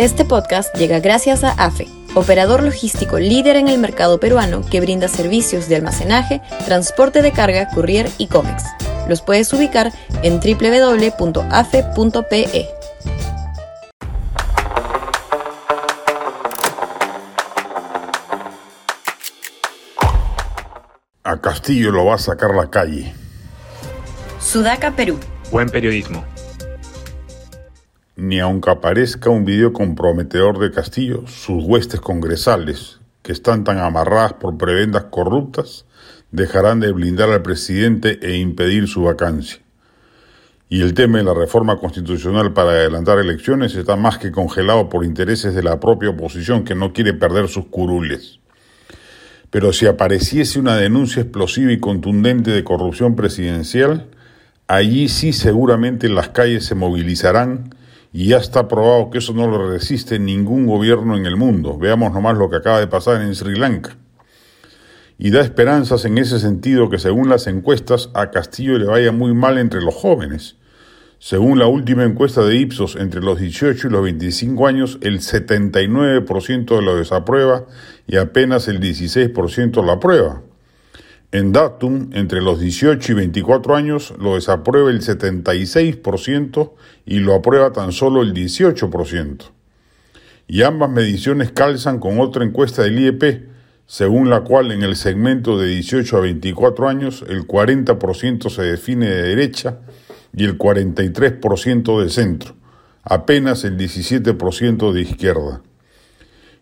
Este podcast llega gracias a AFE, operador logístico líder en el mercado peruano que brinda servicios de almacenaje, transporte de carga, courier y cómics. Los puedes ubicar en www.afe.pe. A Castillo lo va a sacar la calle. Sudaca, Perú. Buen periodismo ni aunque aparezca un video comprometedor de Castillo, sus huestes congresales, que están tan amarradas por prebendas corruptas, dejarán de blindar al presidente e impedir su vacancia. Y el tema de la reforma constitucional para adelantar elecciones está más que congelado por intereses de la propia oposición que no quiere perder sus curules. Pero si apareciese una denuncia explosiva y contundente de corrupción presidencial, allí sí seguramente las calles se movilizarán y ya está probado que eso no lo resiste ningún gobierno en el mundo. Veamos nomás lo que acaba de pasar en Sri Lanka. Y da esperanzas en ese sentido que según las encuestas a Castillo le vaya muy mal entre los jóvenes. Según la última encuesta de Ipsos, entre los 18 y los 25 años, el 79% lo desaprueba y apenas el 16% lo aprueba. En Datum, entre los 18 y 24 años, lo desaprueba el 76% y lo aprueba tan solo el 18%. Y ambas mediciones calzan con otra encuesta del IEP, según la cual en el segmento de 18 a 24 años el 40% se define de derecha y el 43% de centro, apenas el 17% de izquierda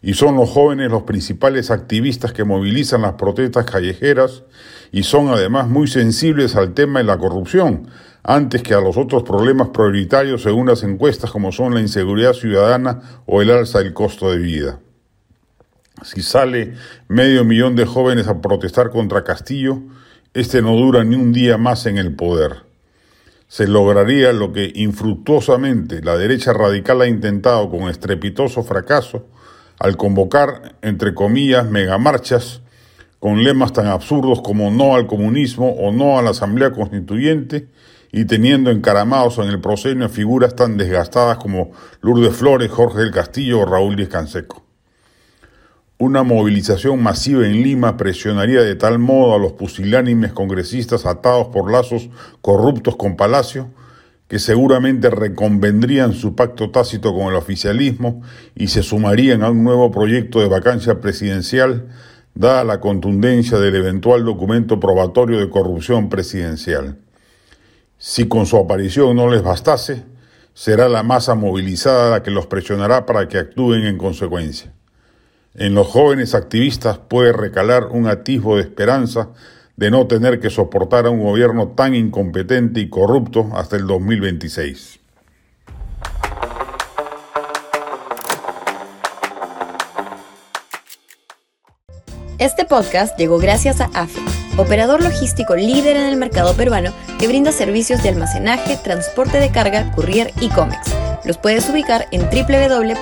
y son los jóvenes los principales activistas que movilizan las protestas callejeras y son además muy sensibles al tema de la corrupción, antes que a los otros problemas prioritarios según las encuestas como son la inseguridad ciudadana o el alza del costo de vida. Si sale medio millón de jóvenes a protestar contra Castillo, este no dura ni un día más en el poder. Se lograría lo que infructuosamente la derecha radical ha intentado con estrepitoso fracaso, al convocar, entre comillas, megamarchas con lemas tan absurdos como no al comunismo o no a la Asamblea Constituyente y teniendo encaramados en el proscenio figuras tan desgastadas como Lourdes Flores, Jorge del Castillo o Raúl Díaz Canseco. Una movilización masiva en Lima presionaría de tal modo a los pusilánimes congresistas atados por lazos corruptos con Palacio que seguramente reconvendrían su pacto tácito con el oficialismo y se sumarían a un nuevo proyecto de vacancia presidencial, dada la contundencia del eventual documento probatorio de corrupción presidencial. Si con su aparición no les bastase, será la masa movilizada la que los presionará para que actúen en consecuencia. En los jóvenes activistas puede recalar un atisbo de esperanza de no tener que soportar a un gobierno tan incompetente y corrupto hasta el 2026. Este podcast llegó gracias a AFE, operador logístico líder en el mercado peruano que brinda servicios de almacenaje, transporte de carga, courier y cómics. Los puedes ubicar en www.afe.pe.